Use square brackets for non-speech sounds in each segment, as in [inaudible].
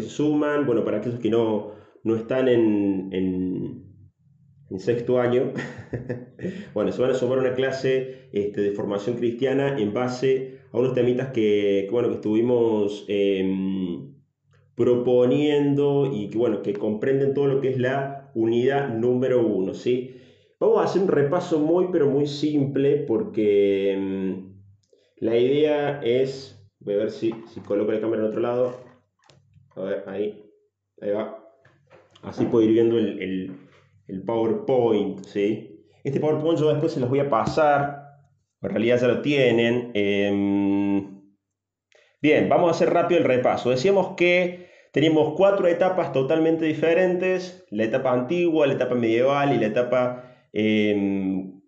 se suman, bueno, para aquellos que no, no están en, en, sexto año, [laughs] bueno, se van a sumar a una clase este, de formación cristiana en base a unos temitas que, bueno, que estuvimos em, proponiendo y que, bueno, que comprenden todo lo que es la unidad número uno, ¿sí? Vamos a hacer un repaso muy, pero muy simple porque em, la idea es Voy a ver si, si coloco la cámara en otro lado. A ver, ahí. Ahí va. Así puedo ir viendo el, el, PowerPoint, ¿sí? Este PowerPoint yo después se los voy a pasar. En realidad ya lo tienen. Em, bien, vamos a hacer rápido el repaso. Decíamos que teníamos cuatro etapas totalmente diferentes. La etapa antigua, la etapa medieval y la etapa em,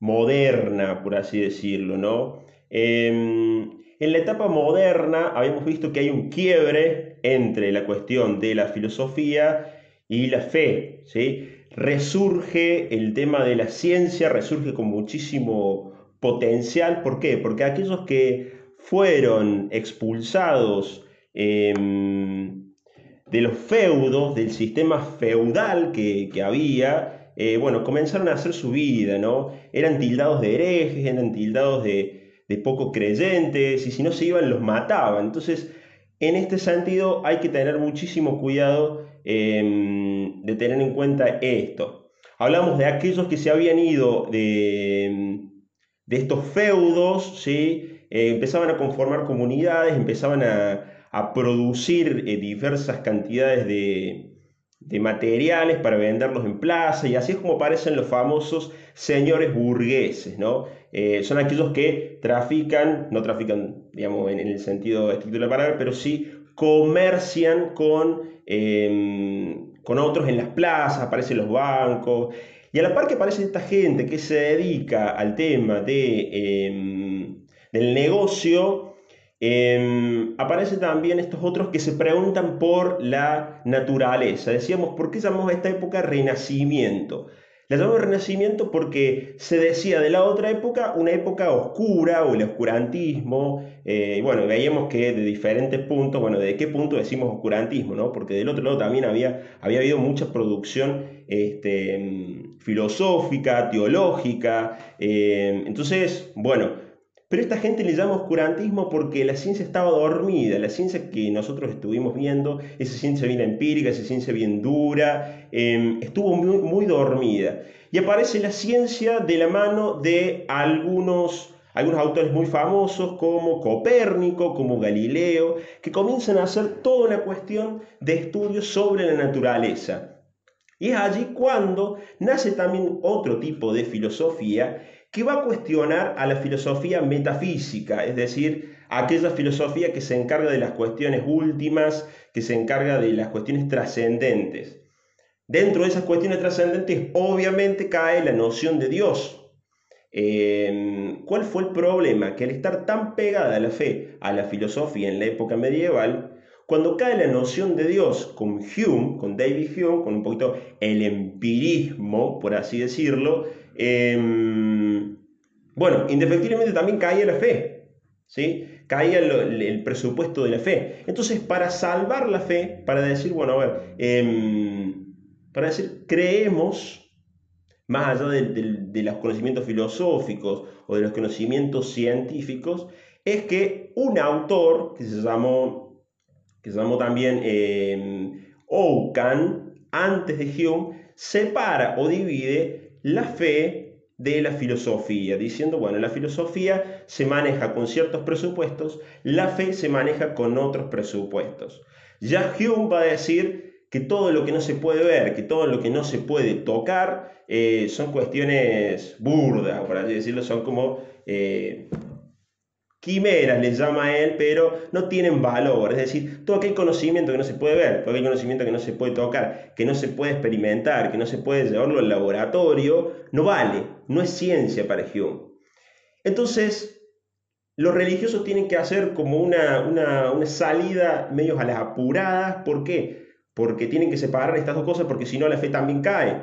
moderna, por así decirlo, ¿no? Em, en la etapa moderna habíamos visto que hay un quiebre entre la cuestión de la filosofía y la fe. ¿sí? Resurge el tema de la ciencia, resurge con muchísimo potencial. ¿Por qué? Porque aquellos que fueron expulsados em, de los feudos, del sistema feudal que, había, eh, bueno, comenzaron a hacer su vida, ¿no? Eran tildados de herejes, eran tildados de, de poco creyentes y si no se iban los mataban. Entonces, en este sentido hay que tener muchísimo cuidado em, de tener en cuenta esto. Hablamos de aquellos que se habían ido de, de estos feudos, ¿sí? Eh, empezaban a conformar comunidades, empezaban a, producir eh, diversas cantidades de, de materiales para venderlos en plaza y así es como aparecen los famosos señores burgueses, ¿no? Eh, son aquellos que trafican, no trafican, digamos, en, el sentido estricto de la palabra, pero sí comercian con, em, con otros en las plazas, aparecen los bancos, y a la par que aparece esta gente que se dedica al tema de, em, del negocio, Em, aparecen también estos otros que se preguntan por la naturaleza. Decíamos, ¿por qué llamamos a esta época renacimiento? La llamamos renacimiento porque se decía de la otra época una época oscura o el oscurantismo. Eh, bueno, veíamos que de diferentes puntos, bueno, ¿de qué punto decimos oscurantismo? No? Porque del otro lado también había, había habido mucha producción este, filosófica, teológica. Eh, entonces, bueno, pero esta gente le llama oscurantismo porque la ciencia estaba dormida, la ciencia que nosotros estuvimos viendo, esa ciencia bien empírica, esa ciencia bien dura, em, estuvo muy, muy dormida. Y aparece la ciencia de la mano de algunos algunos autores muy famosos como Copérnico, como Galileo, que comienzan a hacer toda una cuestión de estudios sobre la naturaleza. Y es allí cuando nace también otro tipo de filosofía que va a cuestionar a la filosofía metafísica, es decir, aquella filosofía que se encarga de las cuestiones últimas, que se encarga de las cuestiones trascendentes. Dentro de esas cuestiones trascendentes, obviamente cae la noción de Dios. Em, ¿Cuál fue el problema? Que al estar tan pegada la fe a la filosofía en la época medieval, cuando cae la noción de Dios con Hume, con David Hume, con un poquito el empirismo, por así decirlo, Em, bueno, indefectiblemente también caía la fe, ¿sí? caía el, presupuesto de la fe. Entonces, para salvar la fe, para decir, bueno, a ver, em, para decir, creemos, más allá de, los conocimientos filosóficos o de los conocimientos científicos, es que un autor que se llamó, que se llamó también eh, antes de Hume, separa o divide la fe de la filosofía, diciendo, bueno, la filosofía se maneja con ciertos presupuestos, la fe se maneja con otros presupuestos. Ya Hume va a decir que todo lo que no se puede ver, que todo lo que no se puede tocar, eh, son cuestiones burdas, por así decirlo, son como eh, quimeras les llama a él, pero no tienen valor. Es decir, todo aquel conocimiento que no se puede ver, todo aquel conocimiento que no se puede tocar, que no se puede experimentar, que no se puede llevarlo al laboratorio, no vale, no es ciencia para Hume. Entonces, los religiosos tienen que hacer como una, una, salida medio a las apuradas. ¿Por qué? Porque tienen que separar estas dos cosas, porque si no la fe también cae.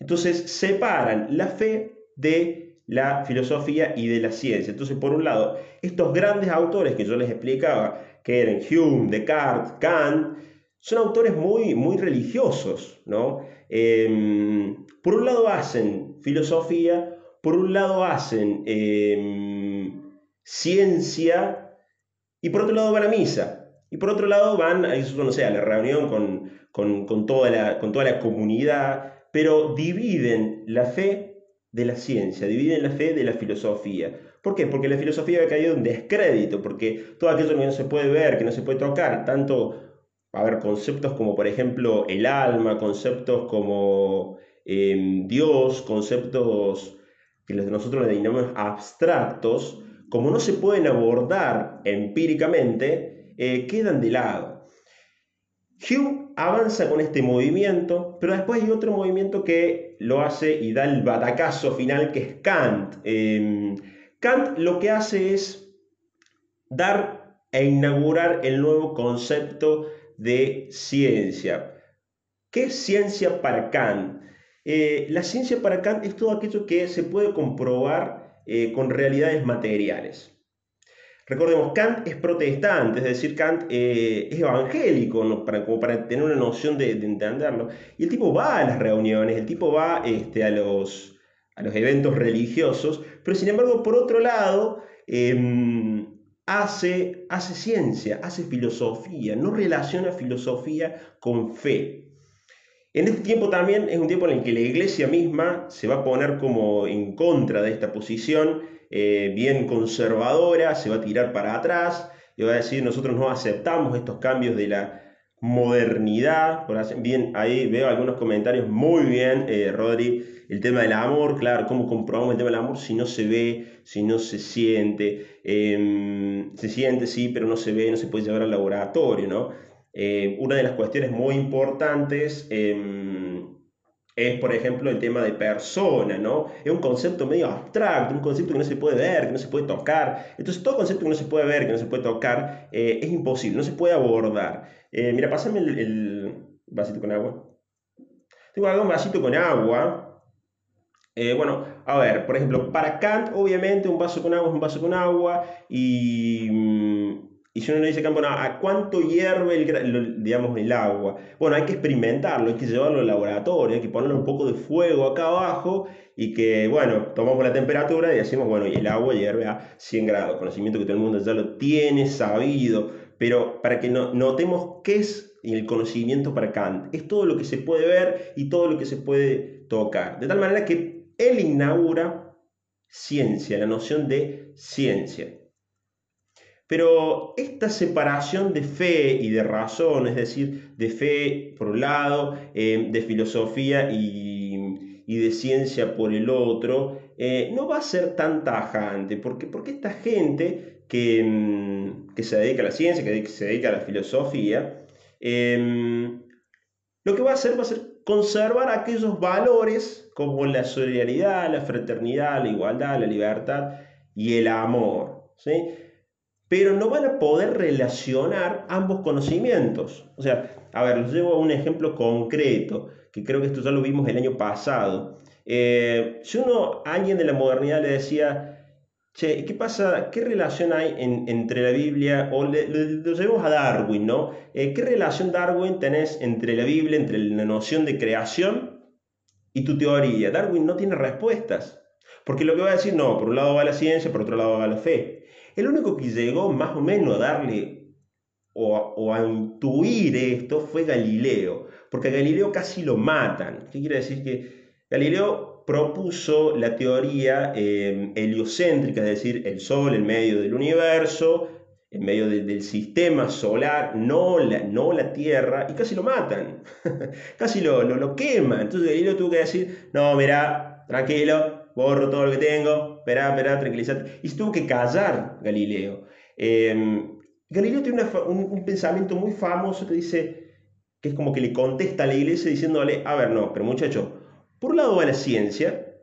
Entonces, separan la fe de la filosofía y de la ciencia. Entonces, por un lado, estos grandes autores que yo les explicaba, que eran Hume, Descartes, Kant, son autores muy, muy religiosos, ¿no? Em, por un lado hacen filosofía, por un lado hacen em, ciencia y por otro lado van a misa. Y por otro lado van, a, la reunión con, con, toda la, con toda la comunidad, pero dividen la fe de la ciencia, dividen la fe de la filosofía. ¿Por qué? Porque la filosofía ha caído en descrédito, porque todo aquello que no se puede ver, que no se puede tocar, tanto a conceptos como por ejemplo el alma, conceptos como em, Dios, conceptos que nosotros le denominamos abstractos, como no se pueden abordar empíricamente, eh, quedan de lado. Hume avanza con este movimiento, pero después hay otro movimiento que lo hace y da el batacazo final, que es Kant. Em, Kant lo que hace es dar e inaugurar el nuevo concepto de ciencia. ¿Qué es ciencia para Kant? Eh, la ciencia para Kant es todo aquello que se puede comprobar eh, con realidades materiales. Recordemos, Kant es protestante, es decir, Kant eh, es evangélico, para, como para tener una noción de, entenderlo. Y el tipo va a las reuniones, el tipo va este, a, los, a los eventos religiosos, pero sin embargo, por otro lado, em, hace, hace ciencia, hace filosofía, no relaciona filosofía con fe. En este tiempo también es un tiempo en el que la iglesia misma se va a poner como en contra de esta posición, eh, bien conservadora, se va a tirar para atrás y va a decir nosotros no aceptamos estos cambios de la modernidad. Bien, ahí veo algunos comentarios muy bien, eh, Rodri, el tema del amor, claro, cómo comprobamos el tema del amor si no se ve, si no se siente, em, se siente sí, pero no se ve, no se puede llevar al laboratorio, ¿no? Eh, una de las cuestiones muy importantes em, es, por ejemplo, el tema de persona, ¿no? Es un concepto medio abstracto, un concepto que no se puede ver, que no se puede tocar. Entonces, todo concepto que no se puede ver, que no se puede tocar, eh, es imposible, no se puede abordar. Eh, mira, pásame el, vasito con agua. Tengo acá un vasito con agua eh, bueno, a ver, por ejemplo, para Kant, obviamente, un vaso con agua es un vaso con agua, y, mm, y si uno le dice bueno, ¿a cuánto hierve el, digamos, el agua? Bueno, hay que experimentarlo, hay que llevarlo al laboratorio, hay que ponerle un poco de fuego acá abajo, y que, bueno, tomamos la temperatura y decimos, bueno, y el agua hierve a 100 grados, conocimiento que todo el mundo ya lo tiene sabido, pero para que no, notemos qué es el conocimiento para Kant, es todo lo que se puede ver y todo lo que se puede tocar, de tal manera que él inaugura ciencia, la noción de ciencia. Pero esta separación de fe y de razón, es decir, de fe por un lado, eh, de filosofía y, de ciencia por el otro, eh, no va a ser tan tajante, porque, porque esta gente que, mm, se dedica a la ciencia, que se dedica a la filosofía, eh, lo que va a hacer va a ser conservar aquellos valores como la solidaridad, la fraternidad, la igualdad, la libertad y el amor. ¿sí? Pero no van a poder relacionar ambos conocimientos. O sea, a ver, les llevo un ejemplo concreto, que creo que esto ya lo vimos el año pasado. Eh, si uno, a alguien de la modernidad le decía, Che, ¿qué pasa? ¿Qué relación hay entre la Biblia? O le, lo llevamos a Darwin, ¿no? Eh, ¿Qué relación, Darwin, tenés entre la Biblia, entre la noción de creación y tu teoría? Darwin no tiene respuestas. Porque lo que va a decir, no, por un lado va la ciencia, por otro lado va la fe. El único que llegó más o menos a darle o, a intuir esto fue Galileo. Porque a Galileo casi lo matan. ¿Qué quiere decir? Que Galileo propuso la teoría eh, heliocéntrica, es decir, el Sol en medio del universo, en medio del sistema solar, no la, no la Tierra, y casi lo matan, [laughs] casi lo, lo, queman. Entonces Galileo tuvo que decir, no, mira, tranquilo, borro todo lo que tengo, espera, espera, tranquilízate. Y se tuvo que callar Galileo. Em, Galileo tiene un, un, pensamiento muy famoso que dice, que es como que le contesta a la iglesia diciéndole, a ver, no, pero muchacho, por un lado va la ciencia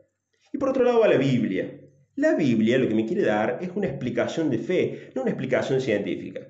y por otro lado va la Biblia. La Biblia lo que me quiere dar es una explicación de fe, no una explicación científica.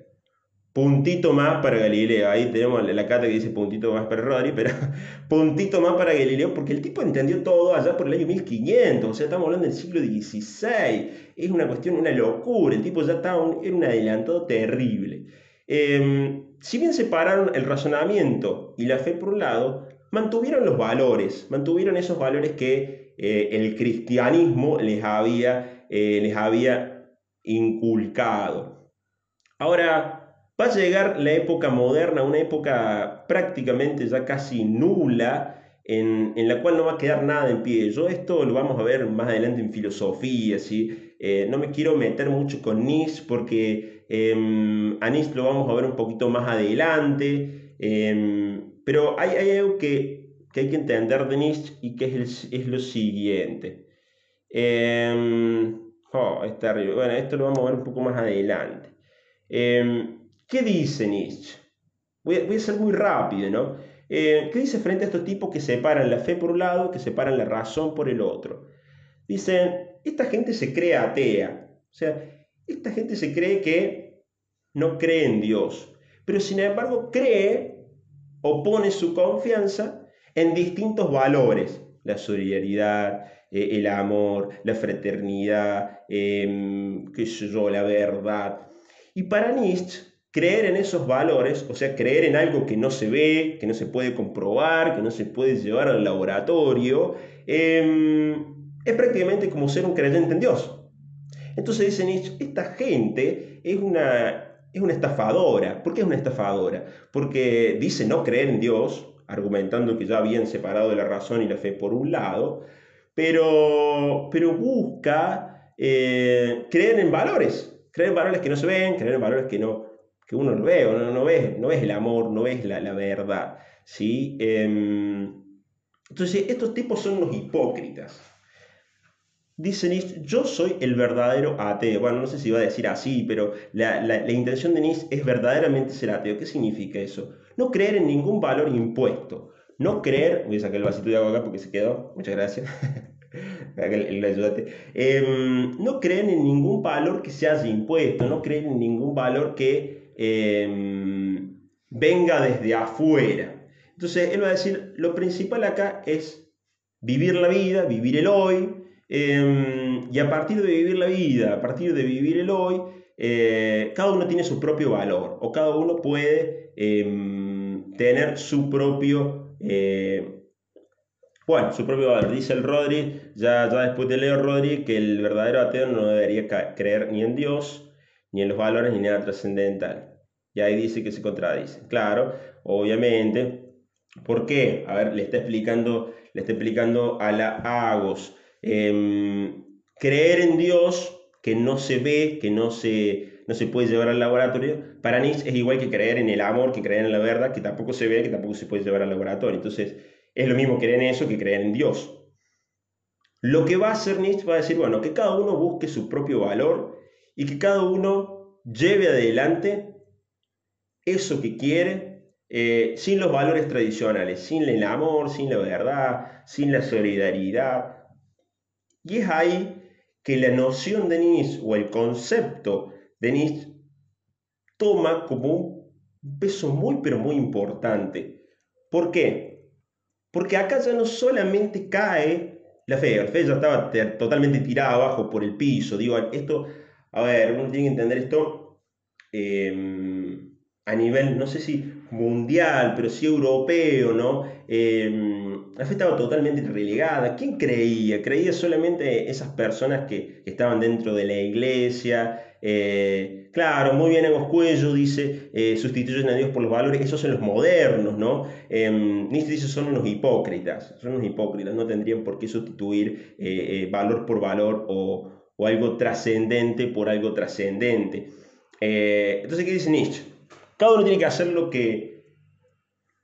Puntito más para Galileo. Ahí tenemos la cata que dice puntito más para Rodri, pero [laughs] puntito más para Galileo porque el tipo entendió todo allá por el año 1500. O sea, estamos hablando del siglo XVI. Es una cuestión, una locura. El tipo ya estaba un, era un adelantado terrible. em, si bien separaron el razonamiento y la fe por un lado, mantuvieron los valores, mantuvieron esos valores que eh, el cristianismo les había, eh, les había inculcado. Ahora, va a llegar la época moderna, una época prácticamente ya casi nula, en, la cual no va a quedar nada en pie. Yo esto lo vamos a ver más adelante en filosofía, ¿sí? Eh, no me quiero meter mucho con Nietzsche porque eh, a Nietzsche lo vamos a ver un poquito más adelante, em, pero hay, hay algo que, que, hay que entender de Nietzsche y que es, es lo siguiente. Em, oh, es terrible. Bueno, esto lo vamos a ver un poco más adelante. ¿Qué dice Nietzsche? Voy a, voy a ser muy rápido, ¿no? Eh, ¿Qué dice frente a estos tipos que separan la fe por un lado, que separan la razón por el otro? Dicen, esta gente se cree atea, o sea, esta gente se cree que no cree en Dios, pero sin embargo cree o pone su confianza en distintos valores, la solidaridad, eh, el amor, la fraternidad, em, qué sé yo, la verdad. Y para Nietzsche, creer en esos valores, o sea, creer en algo que no se ve, que no se puede comprobar, que no se puede llevar al laboratorio, em, es prácticamente como ser un creyente en Dios. Entonces dice Nietzsche, esta gente es una, es una estafadora. ¿Por qué es una estafadora? Porque dice no creer en Dios, argumentando que ya habían separado la razón y la fe por un lado, pero, pero busca eh, creer en valores, creer en valores que no se ven, creer en valores que no, que uno no ve, no, no ves, no ves el amor, no ves la, la verdad. ¿sí? Em, entonces, estos tipos son los hipócritas. Dice Nietzsche, yo soy el verdadero ateo. Bueno, no sé si va a decir así, pero la, la, intención de Nietzsche es verdaderamente ser ateo. ¿Qué significa eso? No creer en ningún valor impuesto. No creer, voy a sacar el vasito de agua acá porque se quedó, muchas gracias. [laughs] eh, no creer en ningún valor que se haya impuesto, no creer en ningún valor que Em, venga desde afuera. Entonces, él va a decir, lo principal acá es vivir la vida, vivir el hoy, em, y a partir de vivir la vida, a partir de vivir el hoy, eh, cada uno tiene su propio valor, o cada uno puede em, tener su propio... Eh, bueno, su propio valor. Dice el Rodri, ya, ya después de leer Rodri, que el verdadero ateo no debería creer ni en Dios, ni en los valores, ni nada trascendental. Y ahí dice que se contradice. Claro, obviamente. ¿Por qué? A ver, le está explicando, le está explicando a la Agos. Em, creer en Dios que no se ve, que no se, no se puede llevar al laboratorio, para Nietzsche es igual que creer en el amor, que creer en la verdad, que tampoco se ve, que tampoco se puede llevar al laboratorio. Entonces, es lo mismo creer en eso que creer en Dios. Lo que va a hacer Nietzsche va a decir, bueno, que cada uno busque su propio valor y que cada uno lleve adelante eso que quiere eh, sin los valores tradicionales, sin el amor, sin la verdad, sin la solidaridad. Y es ahí que la noción de Nietzsche o el concepto de Nietzsche toma como un peso muy pero muy importante. ¿Por qué? Porque acá ya no solamente cae la fe, la fe ya estaba totalmente tirada abajo por el piso, digo, esto a ver, uno tiene que entender esto em, a nivel, no sé si mundial, pero sí europeo, ¿no? Em, la fe estaba totalmente relegada. ¿Quién creía? Creía solamente esas personas que estaban dentro de la iglesia. Eh, claro, muy bien Agos Cuello dice, eh, sustituyen a Dios por los valores, esos son los modernos, ¿no? Eh, Nietzsche dice, son unos hipócritas, son unos hipócritas, no tendrían por qué sustituir eh, valor por valor o, o algo trascendente por algo trascendente. Eh, entonces, ¿qué dice Nietzsche? Cada uno tiene que hacer lo que,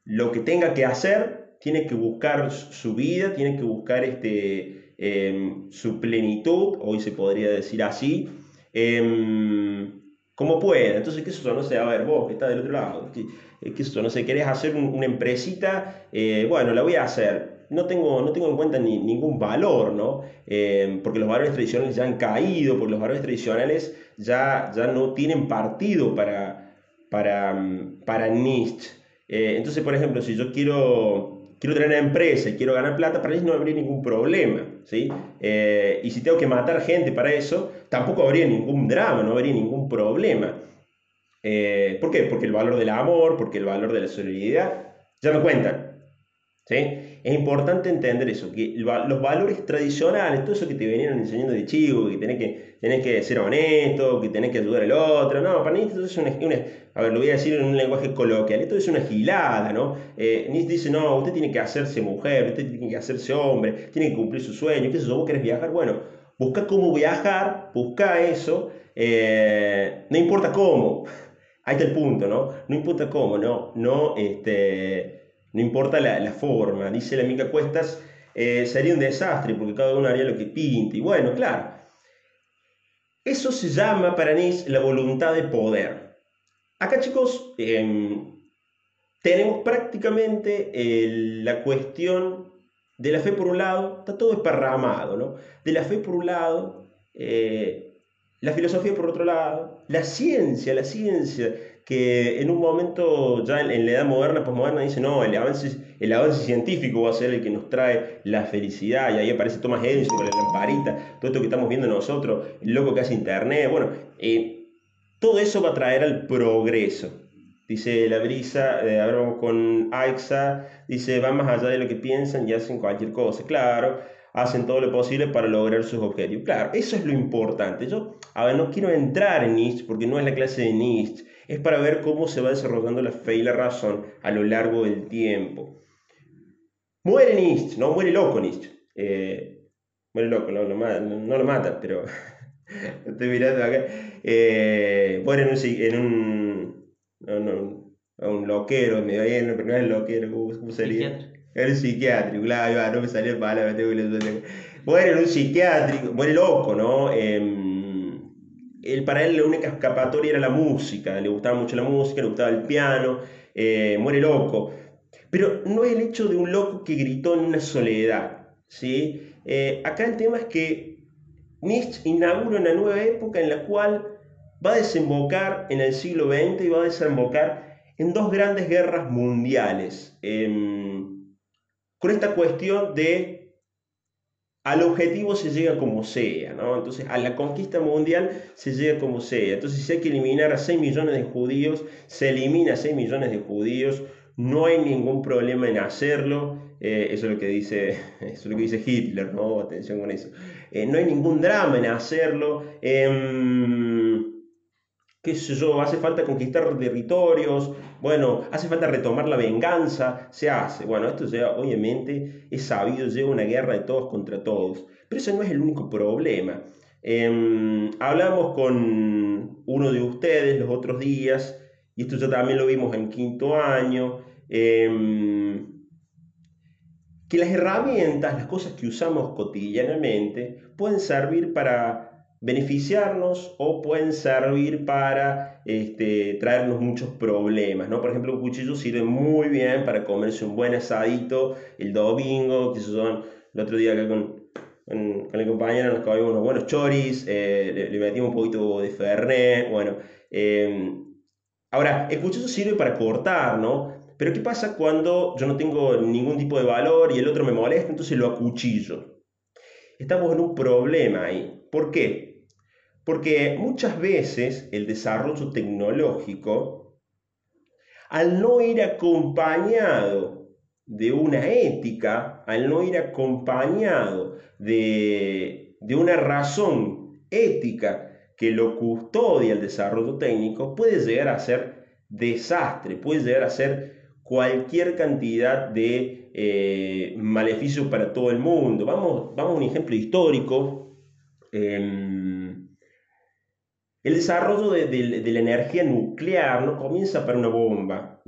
lo que tenga que hacer, tiene que buscar su vida, tiene que buscar este, em, su plenitud, hoy se podría decir así, em, como pueda. Entonces, ¿qué es eso? No sé, a ver, vos que estás del otro lado, ¿qué, qué es eso? No sé, querés hacer una empresita, eh, bueno, la voy a hacer no tengo, no tengo en cuenta ni, ningún valor, ¿no? Eh, porque los valores tradicionales ya han caído, porque los valores tradicionales ya, ya no tienen partido para, para, mm, para Nietzsche. Eh, entonces, por ejemplo, si yo quiero, quiero tener una empresa y quiero ganar plata, para Nietzsche no habría ningún problema, ¿sí? Eh, y si tengo que matar gente para eso, tampoco habría ningún drama, no habría ningún problema. Eh, ¿Por qué? Porque el valor del amor, porque el valor de la solidaridad ya no cuentan. ¿sí? Es importante entender eso, que los valores tradicionales, todo eso que te venían enseñando de chivo, que tenés que, tenés que ser honesto, que tenés que ayudar al otro, no, para mí esto es una, a ver, lo voy a decir en un lenguaje coloquial, esto es una gilada, ¿no? Eh, dice, no, usted tiene que hacerse mujer, usted tiene que hacerse hombre, tiene que cumplir su sueño, qué sé yo, vos querés viajar, bueno, busca cómo viajar, busca eso, eh, no importa cómo, [laughs] ahí está el punto, ¿no? No importa cómo, no, no, este no importa la, forma. Dice la amiga Cuestas, eh, sería un desastre porque cada uno haría lo que pinte. Y bueno, claro, eso se llama para Nietzsche la voluntad de poder. Acá chicos, em, tenemos prácticamente la cuestión de la fe por un lado, está todo esparramado, ¿no? De la fe por un lado, eh, la filosofía por otro lado, la ciencia, la ciencia que en un momento, ya en, la edad moderna, posmoderna, dice, no, el avance, el avance científico va a ser el que nos trae la felicidad, y ahí aparece Thomas Edison con la lamparita, todo esto que estamos viendo nosotros, el loco que hace internet, bueno, eh, todo eso va a traer al progreso. Dice la brisa, eh, con AIXA, dice, va más allá de lo que piensan y hacen cualquier cosa. Claro, hacen todo lo posible para lograr sus objetivos. Claro, eso es lo importante. Yo, a no quiero entrar en Nietzsche porque no es la clase de Nietzsche es para ver cómo se va desarrollando la fe y la razón a lo largo del tiempo. Muere Nietzsche, no muere loco Nietzsche. Eh, muere loco, no, no, lo matan, pero [laughs] estoy mirando acá. Eh, muere en un, en un, no, un loquero, medio bien, pero no es loquero, ¿cómo, sería? Era un psiquiátrico, claro, no me salió palabra, tengo que Muere en un psiquiátrico, muere loco, ¿no? Eh, él, para él la única escapatoria era la música, le gustaba mucho la música, le gustaba el piano, eh, muere loco. Pero no es el hecho de un loco que gritó en una soledad. ¿sí? Eh, acá el tema es que Nietzsche inaugura una nueva época en la cual va a desembocar en el siglo XX y va a desembocar en dos grandes guerras mundiales. Con esta cuestión de al objetivo se llega como sea, ¿no? Entonces, a la conquista mundial se llega como sea. Entonces, si hay que eliminar a 6 millones de judíos, se elimina a 6 millones de judíos, no hay ningún problema en hacerlo. Eh, eso, es lo que dice, [laughs] eso es lo que dice Hitler, ¿no? Atención con eso. Eh, no hay ningún drama en hacerlo. Em, qué sé yo, hace falta conquistar territorios, bueno, hace falta retomar la venganza, se hace. Bueno, esto ya obviamente es sabido, lleva una guerra de todos contra todos, pero ese no es el único problema. Em, hablamos con uno de ustedes los otros días, y esto ya también lo vimos en quinto año, em, que las herramientas, las cosas que usamos cotidianamente, pueden servir para beneficiarnos o pueden servir para este, traernos muchos problemas, ¿no? Por ejemplo, un cuchillo sirve muy bien para comerse un buen asadito el domingo, que son el otro día acá con, con, con el compañero nos comimos unos buenos choris, eh, le, metimos un poquito de fernet, bueno. Em, ahora, el cuchillo sirve para cortar, ¿no? Pero ¿qué pasa cuando yo no tengo ningún tipo de valor y el otro me molesta, entonces lo acuchillo? Estamos en un problema ahí. ¿Por qué? Porque muchas veces el desarrollo tecnológico, al no ir acompañado de una ética, al no ir acompañado de, una razón ética que lo custodia el desarrollo técnico, puede llegar a ser desastre, puede llegar a ser cualquier cantidad de eh, maleficios para todo el mundo. Vamos, vamos a un ejemplo histórico. El desarrollo de, la energía nuclear no comienza para una bomba.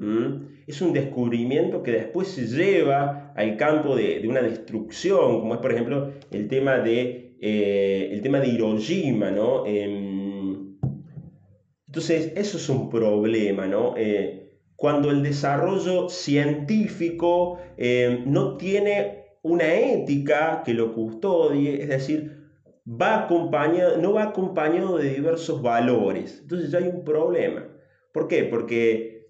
Es un descubrimiento que después se lleva al campo de, una destrucción, como es por ejemplo el tema de, eh, el tema de Hiroshima. ¿no? Em, entonces, eso es un problema. ¿no? Eh, cuando el desarrollo científico em, no tiene una ética que lo custodie, es decir, va acompañado, no va acompañado de diversos valores. Entonces ya hay un problema. ¿Por qué? Porque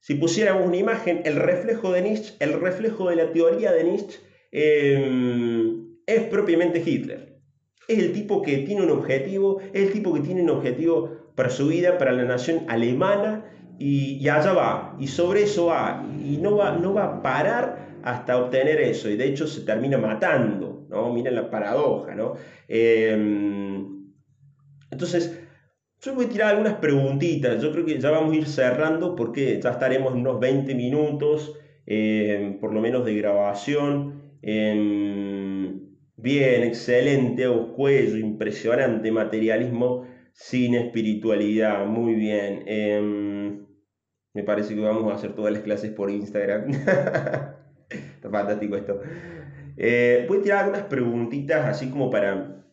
si pusiéramos una imagen, el reflejo de Nietzsche, el reflejo de la teoría de Nietzsche, em, es propiamente Hitler. Es el tipo que tiene un objetivo, es el tipo que tiene un objetivo para su vida, para la nación alemana, y, allá va, y sobre eso va, y no va, no va a parar hasta obtener eso, y de hecho se termina matando, ¿no? Miren la paradoja, ¿no? Em, entonces, yo voy a tirar algunas preguntitas, yo creo que ya vamos a ir cerrando porque ya estaremos en unos 20 minutos, em, por lo menos de grabación. Em, bien, excelente, cuello, impresionante materialismo sin espiritualidad, muy bien. Me parece que vamos a hacer todas las clases por Instagram. [laughs] Está fantástico esto. Eh, voy a tirar algunas preguntitas así como para,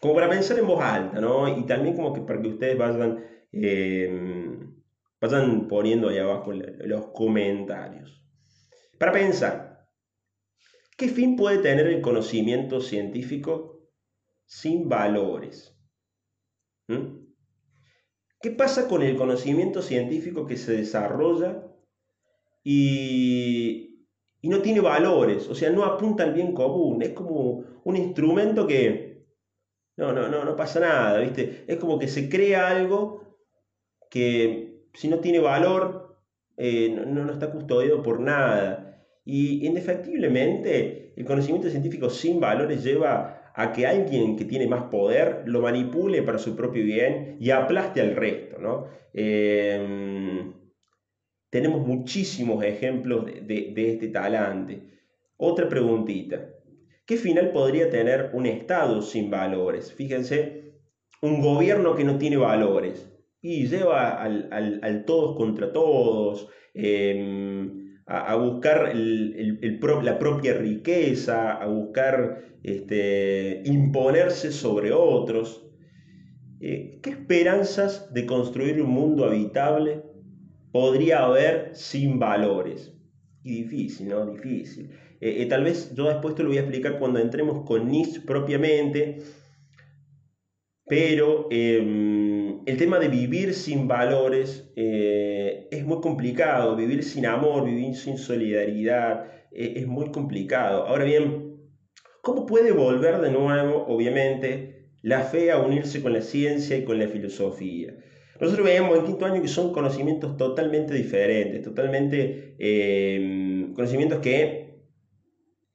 como para pensar en voz alta, ¿no? Y también como que para que ustedes vayan, vayan poniendo ahí abajo los comentarios. Para pensar, ¿qué fin puede tener el conocimiento científico sin valores? ¿Mm? ¿Qué pasa con el conocimiento científico que se desarrolla y, no tiene valores? O sea, no apunta al bien común. Es como un instrumento que no, no, no, no pasa nada, ¿viste? Es como que se crea algo que si no tiene valor, eh, no, no está custodiado por nada. Y indefectiblemente el conocimiento científico sin valores lleva a que alguien que tiene más poder lo manipule para su propio bien y aplaste al resto. ¿no? Em, tenemos muchísimos ejemplos de, este talante. Otra preguntita. ¿Qué final podría tener un Estado sin valores? Fíjense, un gobierno que no tiene valores y lleva al, todos contra todos, em, a, buscar la propia riqueza, a buscar este, imponerse sobre otros. Eh, ¿Qué esperanzas de construir un mundo habitable podría haber sin valores? Y difícil, ¿no? Difícil. Eh, eh, tal vez yo después te lo voy a explicar cuando entremos con Nietzsche propiamente, pero em, el tema de vivir sin valores eh, es muy complicado, vivir sin amor, vivir sin solidaridad, es muy complicado. Ahora bien, ¿cómo puede volver de nuevo, obviamente, la fe a unirse con la ciencia y con la filosofía? Nosotros veíamos en quinto año que son conocimientos totalmente diferentes, totalmente em, conocimientos que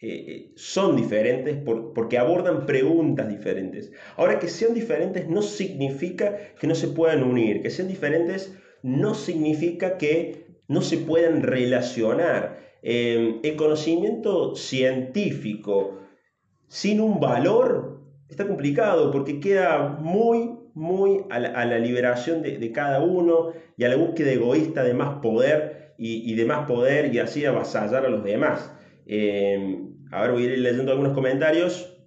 eh, eh, son diferentes porque abordan preguntas diferentes. Ahora, que sean diferentes no significa que no se puedan unir, que sean diferentes no significa que no se puedan relacionar. Em, el conocimiento científico sin un valor está complicado porque queda muy, muy a la, liberación de, cada uno y a la búsqueda egoísta de más poder y, de más poder y así avasallar a los demás. Em, Ahora voy a ir leyendo algunos comentarios.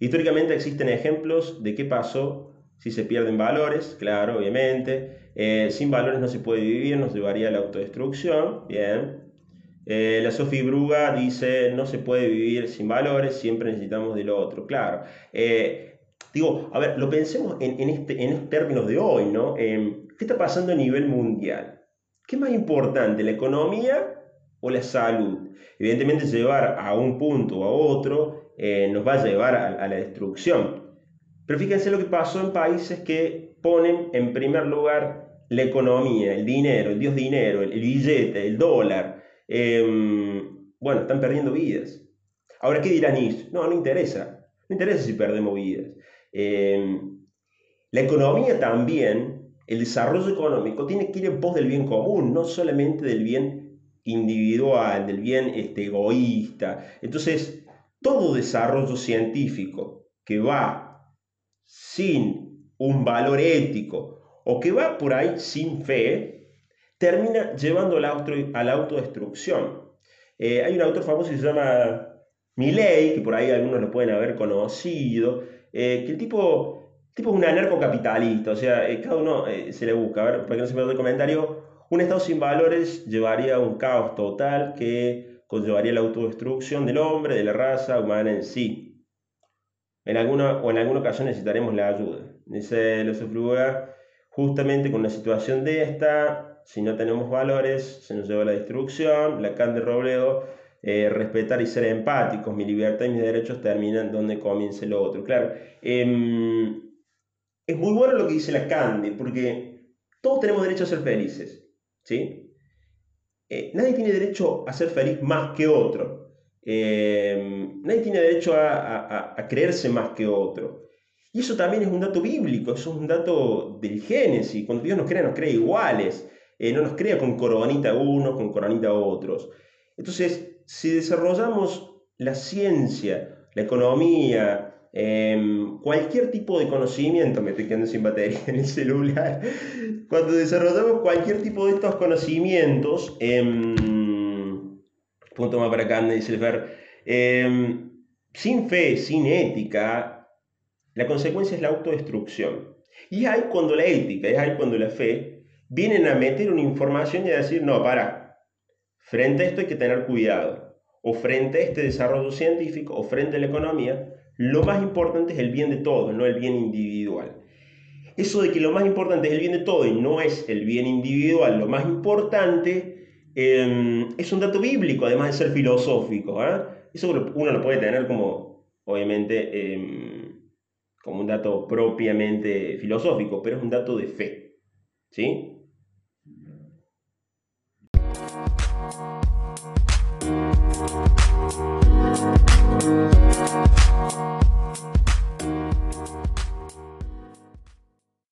Históricamente existen ejemplos de qué pasó si se pierden valores, claro, obviamente. Eh, sin valores no se puede vivir, nos llevaría a la autodestrucción. Bien. Eh, la Sophie Bruga dice, no se puede vivir sin valores, siempre necesitamos del otro. Claro. Eh, digo, a ver, lo pensemos en, este, en estos términos de hoy, ¿no? ¿Qué está pasando a nivel mundial? ¿Qué es más importante, la economía o la salud. Evidentemente llevar a un punto o a otro eh, nos va a llevar a, la destrucción. Pero fíjense lo que pasó en países que ponen en primer lugar la economía, el dinero, el dios dinero, el, billete, el dólar. Em, bueno, están perdiendo vidas. Ahora, ¿qué dirán Nietzsche? No, no interesa. No interesa si perdemos vidas. Em, la economía también, el desarrollo económico, tiene que ir en pos del bien común, no solamente del bien individual, del bien este, egoísta. Entonces, todo desarrollo científico que va sin un valor ético o que va por ahí sin fe, termina llevando a la, autodestrucción. Eh, hay un autor famoso que se llama Milley, que por ahí algunos lo pueden haber conocido, eh, que el tipo, tipo es un anarcocapitalista, o sea, eh, cada uno se le busca, a ver, para que no se me dé el comentario, un Estado sin valores llevaría a un caos total que conllevaría la autodestrucción del hombre, de la raza humana en sí. En alguna, o en alguna ocasión necesitaremos la ayuda. Dice Lozefluga, justamente con una situación de esta, si no tenemos valores, se nos lleva a la destrucción. Lacan de Robledo, eh, respetar y ser empáticos, mi libertad y mis derechos terminan donde comience lo otro. Claro, em, es muy bueno lo que dice Lacan, porque todos tenemos derecho a ser felices, ¿sí? Eh, nadie tiene derecho a ser feliz más que otro. Eh, nadie tiene derecho a, creerse más que otro. Y eso también es un dato bíblico, eso es un dato del Génesis. Cuando Dios nos crea, nos crea iguales. Eh, no nos crea con coronita unos, con coronita otros. Entonces, si desarrollamos la ciencia, la economía, Em, cualquier tipo de conocimiento, me estoy quedando sin batería en el celular, cuando desarrollamos cualquier tipo de estos conocimientos, em, punto más para acá, dice em, sin fe, sin ética, la consecuencia es la autodestrucción. Y hay cuando la ética, es ahí cuando la fe vienen a meter una información y a decir, no, para, frente a esto hay que tener cuidado, o frente a este desarrollo científico, o frente a la economía, lo más importante es el bien de todos, no el bien individual. Eso de que lo más importante es el bien de todos y no es el bien individual, lo más importante em, es un dato bíblico, además de ser filosófico. ¿eh? Eso uno lo puede tener como, obviamente, em, como un dato propiamente filosófico, pero es un dato de fe. ¿Sí?